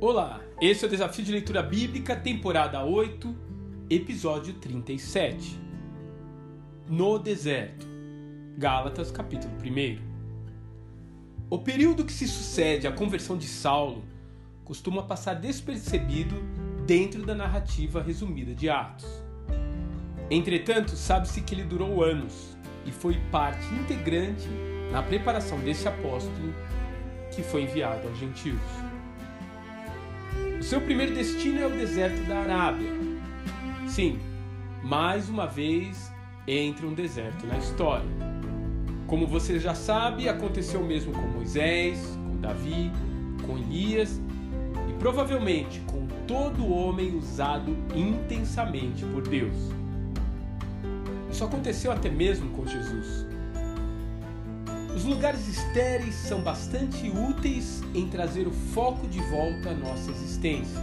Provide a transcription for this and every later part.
Olá, esse é o Desafio de Leitura Bíblica, temporada 8, episódio 37. No deserto. Gálatas, capítulo 1. O período que se sucede à conversão de Saulo costuma passar despercebido dentro da narrativa resumida de Atos. Entretanto, sabe-se que ele durou anos e foi parte integrante na preparação desse apóstolo que foi enviado aos gentios. O seu primeiro destino é o deserto da Arábia. Sim, mais uma vez entra um deserto na história. Como você já sabe, aconteceu mesmo com Moisés, com Davi, com Elias e provavelmente com todo homem usado intensamente por Deus. Isso aconteceu até mesmo com Jesus. Os lugares estéreis são bastante úteis em trazer o foco de volta à nossa existência.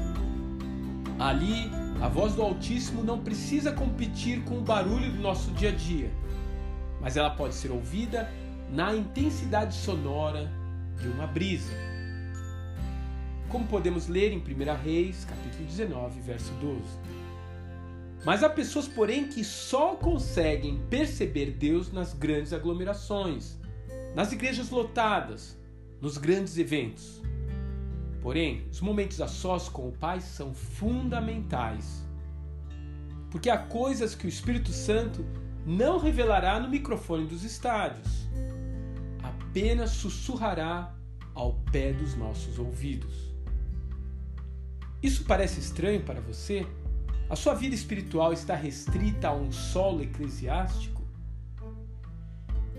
Ali, a voz do Altíssimo não precisa competir com o barulho do nosso dia a dia, mas ela pode ser ouvida na intensidade sonora de uma brisa. Como podemos ler em 1 Reis, capítulo 19, verso 12. Mas há pessoas, porém, que só conseguem perceber Deus nas grandes aglomerações, nas igrejas lotadas, nos grandes eventos. Porém, os momentos a sós com o Pai são fundamentais. Porque há coisas que o Espírito Santo não revelará no microfone dos estádios, apenas sussurrará ao pé dos nossos ouvidos. Isso parece estranho para você? A sua vida espiritual está restrita a um solo eclesiástico?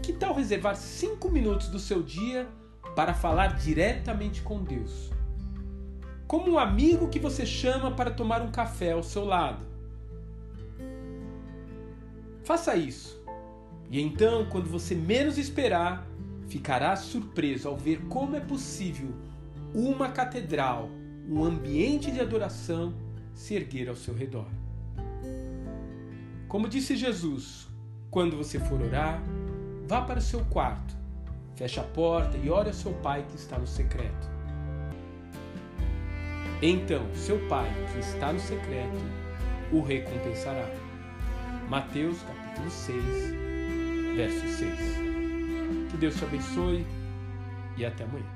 Que tal reservar cinco minutos do seu dia para falar diretamente com Deus? Como um amigo que você chama para tomar um café ao seu lado. Faça isso. E então, quando você menos esperar, ficará surpreso ao ver como é possível uma catedral, um ambiente de adoração se erguer ao seu redor. Como disse Jesus, quando você for orar, Vá para seu quarto, feche a porta e ore ao seu pai que está no secreto. Então, seu pai que está no secreto o recompensará. Mateus capítulo 6, verso 6. Que Deus te abençoe e até amanhã.